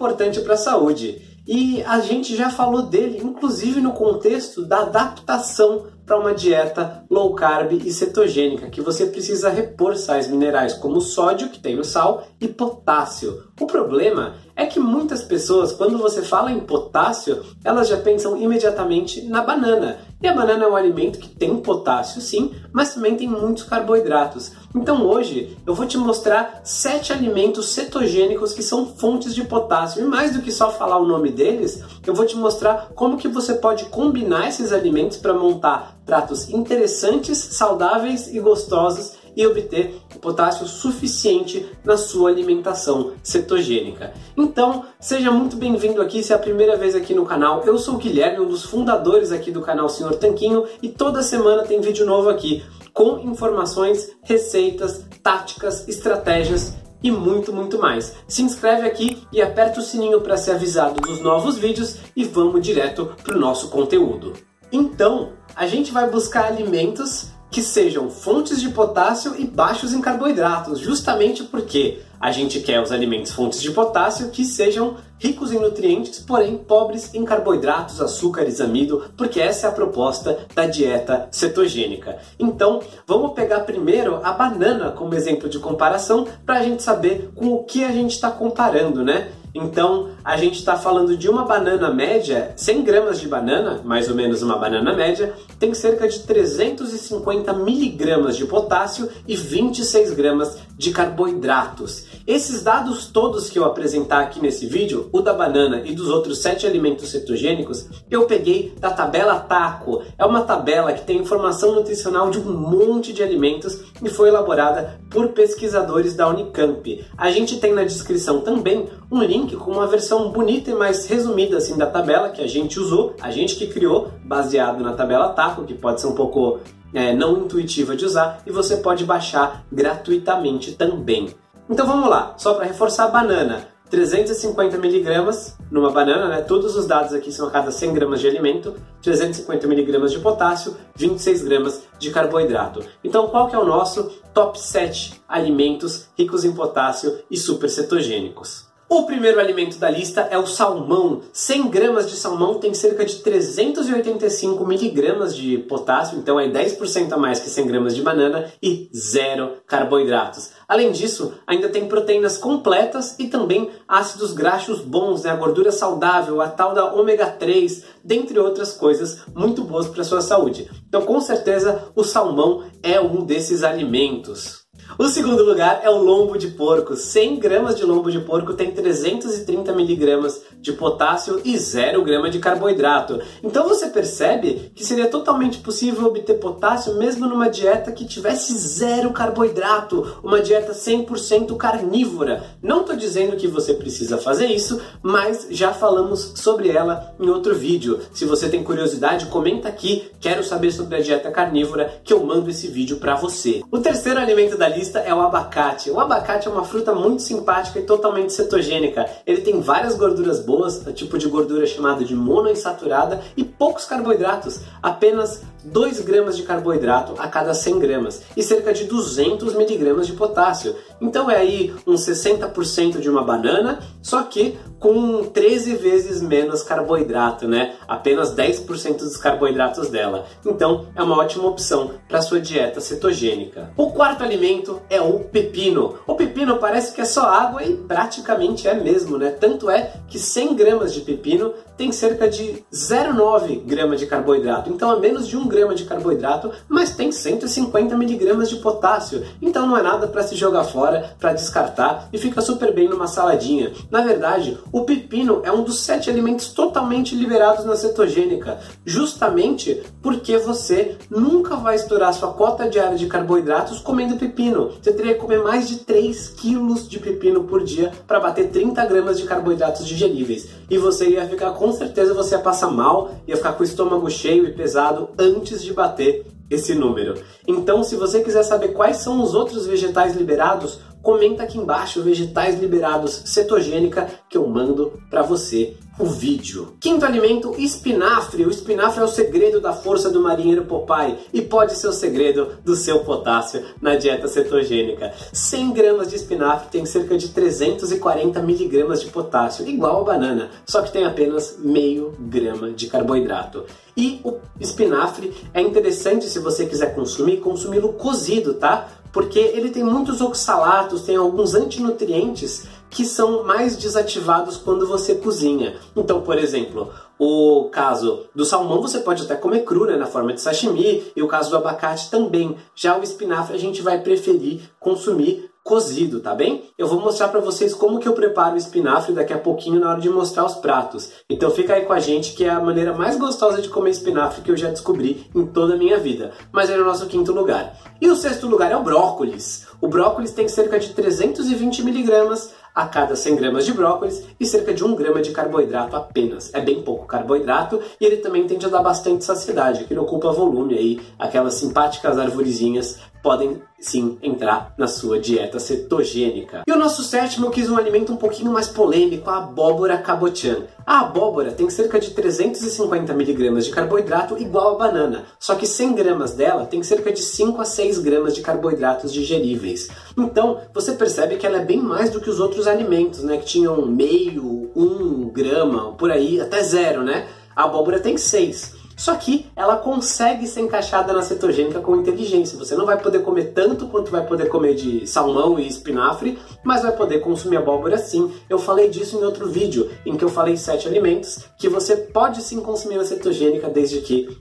importante para a saúde. E a gente já falou dele, inclusive no contexto da adaptação para uma dieta low carb e cetogênica, que você precisa repor sais minerais como sódio, que tem no sal, e potássio. O problema é que muitas pessoas, quando você fala em potássio, elas já pensam imediatamente na banana. E a banana é um alimento que tem potássio, sim, mas também tem muitos carboidratos. Então hoje eu vou te mostrar sete alimentos cetogênicos que são fontes de potássio. E mais do que só falar o nome deles, eu vou te mostrar como que você pode combinar esses alimentos para montar pratos interessantes, saudáveis e gostosos e obter potássio suficiente na sua alimentação cetogênica. Então, seja muito bem-vindo aqui se é a primeira vez aqui no canal. Eu sou o Guilherme, um dos fundadores aqui do canal Senhor Tanquinho, e toda semana tem vídeo novo aqui com informações, receitas, táticas, estratégias e muito, muito mais. Se inscreve aqui e aperta o sininho para ser avisado dos novos vídeos e vamos direto para o nosso conteúdo. Então, a gente vai buscar alimentos que sejam fontes de potássio e baixos em carboidratos, justamente porque a gente quer os alimentos fontes de potássio que sejam ricos em nutrientes, porém pobres em carboidratos, açúcares, amido, porque essa é a proposta da dieta cetogênica. Então, vamos pegar primeiro a banana como exemplo de comparação para a gente saber com o que a gente está comparando, né? Então, a gente está falando de uma banana média, 100 gramas de banana, mais ou menos uma banana média, tem cerca de 350 miligramas de potássio e 26 gramas de carboidratos. Esses dados todos que eu apresentar aqui nesse vídeo, o da banana e dos outros 7 alimentos cetogênicos, eu peguei da tabela TACO. É uma tabela que tem informação nutricional de um monte de alimentos e foi elaborada por pesquisadores da Unicamp. A gente tem na descrição também um link com uma versão bonita e mais resumida assim da tabela que a gente usou, a gente que criou, baseado na tabela TACO, que pode ser um pouco é, não intuitiva de usar, e você pode baixar gratuitamente também. Então vamos lá, só para reforçar a banana. 350 miligramas numa banana, né? Todos os dados aqui são a cada 100 gramas de alimento, 350 miligramas de potássio, 26 gramas de carboidrato. Então, qual que é o nosso top 7 alimentos ricos em potássio e super cetogênicos? O primeiro alimento da lista é o salmão. 100 gramas de salmão tem cerca de 385 miligramas de potássio, então é 10% a mais que 100 gramas de banana e zero carboidratos. Além disso, ainda tem proteínas completas e também ácidos graxos bons, né? a gordura saudável, a tal da ômega 3, dentre outras coisas muito boas para a sua saúde. Então, com certeza, o salmão é um desses alimentos. O segundo lugar é o lombo de porco. 100 gramas de lombo de porco tem 330 miligramas de potássio e 0 grama de carboidrato. Então você percebe que seria totalmente possível obter potássio mesmo numa dieta que tivesse zero carboidrato, uma dieta 100% carnívora. Não estou dizendo que você precisa fazer isso, mas já falamos sobre ela em outro vídeo. Se você tem curiosidade, comenta aqui. Quero saber sobre a dieta carnívora que eu mando esse vídeo para você. O terceiro alimento da lista lista é o abacate. O abacate é uma fruta muito simpática e totalmente cetogênica. Ele tem várias gorduras boas, o tipo de gordura chamado de monoinsaturada e poucos carboidratos, apenas 2 gramas de carboidrato a cada 100 gramas e cerca de 200 miligramas de potássio. Então é aí uns 60% de uma banana, só que com 13 vezes menos carboidrato, né? Apenas 10% dos carboidratos dela. Então é uma ótima opção para sua dieta cetogênica. O quarto alimento é o pepino. O pepino parece que é só água e praticamente é mesmo, né? Tanto é que 100 gramas de pepino tem cerca de 0,9 gramas de carboidrato. Então é menos de 1 grama de carboidrato, mas tem 150 miligramas de potássio. Então não é nada para se jogar fora, para descartar e fica super bem numa saladinha. Na verdade, o pepino é um dos sete alimentos totalmente liberados na cetogênica, justamente porque você nunca vai estourar sua cota diária de carboidratos comendo pepino. Você teria que comer mais de 3 quilos de pepino por dia para bater 30 gramas de carboidratos digeríveis. E você ia ficar, com certeza, você ia passar mal, ia ficar com o estômago cheio e pesado antes de bater esse número. Então, se você quiser saber quais são os outros vegetais liberados, comenta aqui embaixo vegetais liberados cetogênica que eu mando para você o vídeo. Quinto alimento, espinafre. O espinafre é o segredo da força do marinheiro Popeye e pode ser o segredo do seu potássio na dieta cetogênica. 100 gramas de espinafre tem cerca de 340 miligramas de potássio, igual a banana, só que tem apenas meio grama de carboidrato. E o espinafre é interessante se você quiser consumir, consumi-lo cozido, tá? Porque ele tem muitos oxalatos, tem alguns antinutrientes que são mais desativados quando você cozinha. Então, por exemplo, o caso do salmão você pode até comer cru, né, na forma de sashimi, e o caso do abacate também. Já o espinafre a gente vai preferir consumir cozido, tá bem? Eu vou mostrar para vocês como que eu preparo o espinafre daqui a pouquinho na hora de mostrar os pratos. Então fica aí com a gente que é a maneira mais gostosa de comer espinafre que eu já descobri em toda a minha vida. Mas é no nosso quinto lugar. E o sexto lugar é o brócolis. O brócolis tem cerca de 320 miligramas a cada 100 gramas de brócolis e cerca de 1 grama de carboidrato apenas. É bem pouco carboidrato e ele também tende a dar bastante saciedade, que ele ocupa volume aí, aquelas simpáticas arvorezinhas podem sim entrar na sua dieta cetogênica. E o nosso sétimo eu quis um alimento um pouquinho mais polêmico, a abóbora cabotian. A abóbora tem cerca de 350 miligramas de carboidrato igual a banana, só que 100 gramas dela tem cerca de 5 a 6 gramas de carboidratos digeríveis. Então, você percebe que ela é bem mais do que os outros alimentos, né, que tinham meio, um grama, por aí, até zero, né? A abóbora tem 6. Só que ela consegue ser encaixada na cetogênica com inteligência. Você não vai poder comer tanto quanto vai poder comer de salmão e espinafre, mas vai poder consumir abóbora sim. Eu falei disso em outro vídeo, em que eu falei sete alimentos que você pode sim consumir na cetogênica desde que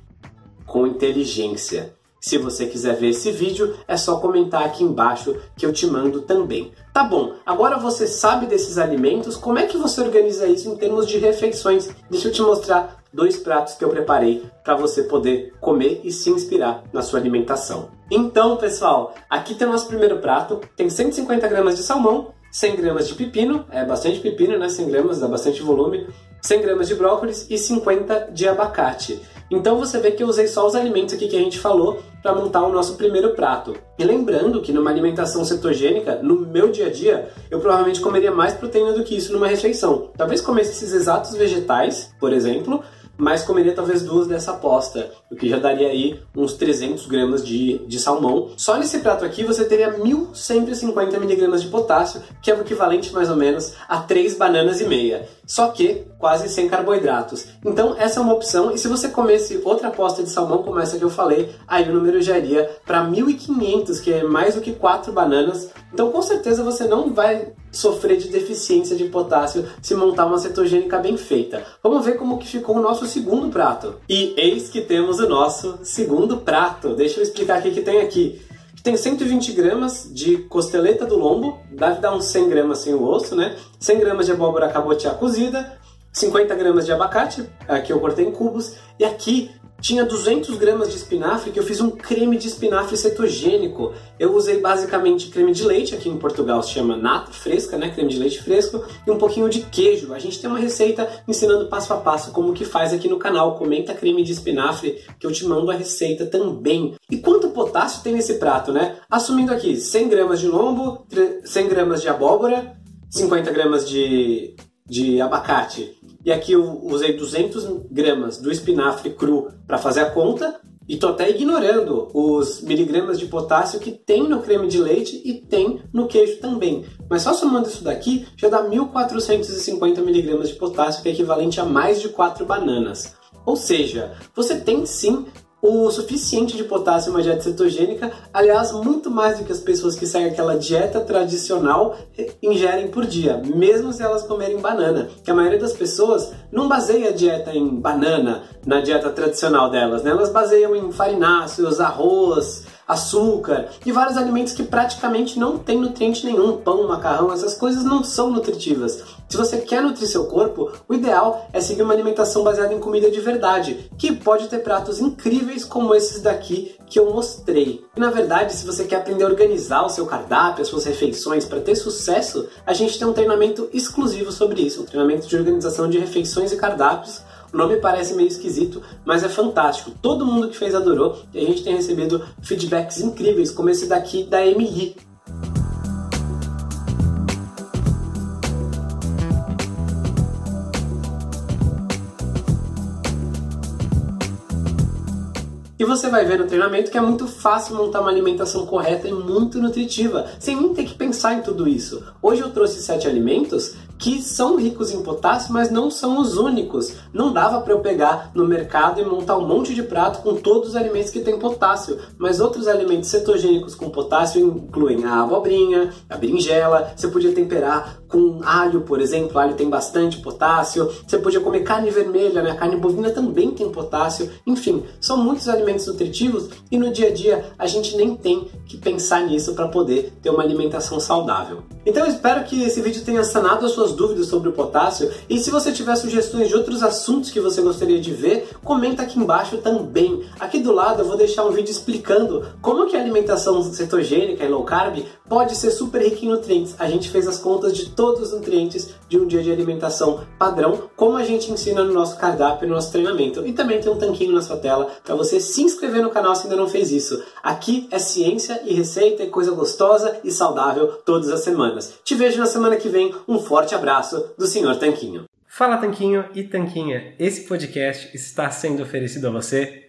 com inteligência. Se você quiser ver esse vídeo, é só comentar aqui embaixo que eu te mando também. Tá bom, agora você sabe desses alimentos, como é que você organiza isso em termos de refeições? Deixa eu te mostrar dois pratos que eu preparei para você poder comer e se inspirar na sua alimentação. Então, pessoal, aqui tem o nosso primeiro prato. Tem 150 gramas de salmão, 100 gramas de pepino, é bastante pepino, né? 100 gramas, dá bastante volume. 100 gramas de brócolis e 50 de abacate. Então você vê que eu usei só os alimentos aqui que a gente falou para montar o nosso primeiro prato. E lembrando que numa alimentação cetogênica, no meu dia a dia, eu provavelmente comeria mais proteína do que isso numa refeição. Talvez comesse esses exatos vegetais, por exemplo, mas comeria talvez duas dessa aposta, o que já daria aí uns 300 gramas de, de salmão. Só nesse prato aqui você teria 1150 miligramas de potássio, que é o equivalente mais ou menos a 3 bananas e meia, só que quase sem carboidratos. Então essa é uma opção, e se você comesse outra aposta de salmão como essa que eu falei, aí o número já iria para 1500, que é mais do que 4 bananas. Então com certeza você não vai sofrer de deficiência de potássio se montar uma cetogênica bem feita. Vamos ver como que ficou o nosso segundo prato. E eis que temos o nosso segundo prato. Deixa eu explicar o que, tem aqui. Tem 120 gramas de costeleta do lombo, deve dar uns 100 gramas sem o osso, né? 100 gramas de abóbora cabotiá cozida, 50 gramas de abacate, aqui eu cortei em cubos, e aqui tinha 200 gramas de espinafre que eu fiz um creme de espinafre cetogênico. Eu usei basicamente creme de leite, aqui em Portugal se chama nata fresca, né? Creme de leite fresco e um pouquinho de queijo. A gente tem uma receita ensinando passo a passo como que faz aqui no canal. Comenta creme de espinafre que eu te mando a receita também. E quanto potássio tem nesse prato, né? Assumindo aqui 100 gramas de lombo, 100 gramas de abóbora, 50 gramas de, de abacate e aqui eu usei 200 gramas do espinafre cru para fazer a conta. E tô até ignorando os miligramas de potássio que tem no creme de leite e tem no queijo também. Mas só somando isso daqui, já dá 1450 miligramas de potássio, que é equivalente a mais de 4 bananas. Ou seja, você tem sim o suficiente de potássio em uma dieta cetogênica, aliás, muito mais do que as pessoas que seguem aquela dieta tradicional ingerem por dia, mesmo se elas comerem banana. Que a maioria das pessoas não baseia a dieta em banana, na dieta tradicional delas, né? Elas baseiam em farináceos, arroz, açúcar e vários alimentos que praticamente não têm nutriente nenhum, pão, macarrão, essas coisas não são nutritivas. Se você quer nutrir seu corpo, o ideal é seguir uma alimentação baseada em comida de verdade, que pode ter pratos incríveis como esses daqui que eu mostrei. E na verdade, se você quer aprender a organizar o seu cardápio, as suas refeições para ter sucesso, a gente tem um treinamento exclusivo sobre isso, um treinamento de organização de refeições e cardápios o nome parece meio esquisito, mas é fantástico. Todo mundo que fez adorou e a gente tem recebido feedbacks incríveis, como esse daqui da Emily, E você vai ver no treinamento que é muito fácil montar uma alimentação correta e muito nutritiva, sem nem ter que pensar em tudo isso. Hoje eu trouxe sete alimentos que são ricos em potássio, mas não são os únicos. Não dava para eu pegar no mercado e montar um monte de prato com todos os alimentos que têm potássio, mas outros alimentos cetogênicos com potássio incluem a abobrinha, a berinjela, você podia temperar com alho, por exemplo, alho tem bastante potássio, você podia comer carne vermelha, né? A carne bovina também tem potássio, enfim, são muitos alimentos nutritivos e no dia a dia a gente nem tem que pensar nisso para poder ter uma alimentação saudável. Então eu espero que esse vídeo tenha sanado as suas dúvidas sobre o potássio e se você tiver sugestões de outros assuntos que você gostaria de ver, comenta aqui embaixo também. Aqui do lado eu vou deixar um vídeo explicando como que a alimentação cetogênica e low carb pode ser super rica em nutrientes. A gente fez as contas de todos os nutrientes de um dia de alimentação padrão, como a gente ensina no nosso cardápio no nosso treinamento. E também tem um tanquinho na sua tela para você se inscrever no canal se ainda não fez isso. Aqui é ciência e receita e coisa gostosa e saudável todas as semanas. Te vejo na semana que vem. Um forte abraço do Sr. Tanquinho. Fala Tanquinho e Tanquinha, esse podcast está sendo oferecido a você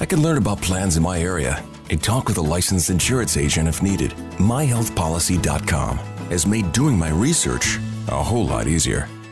I can learn about plans in my area and talk with a licensed insurance agent if needed. MyHealthPolicy.com has made doing my research a whole lot easier.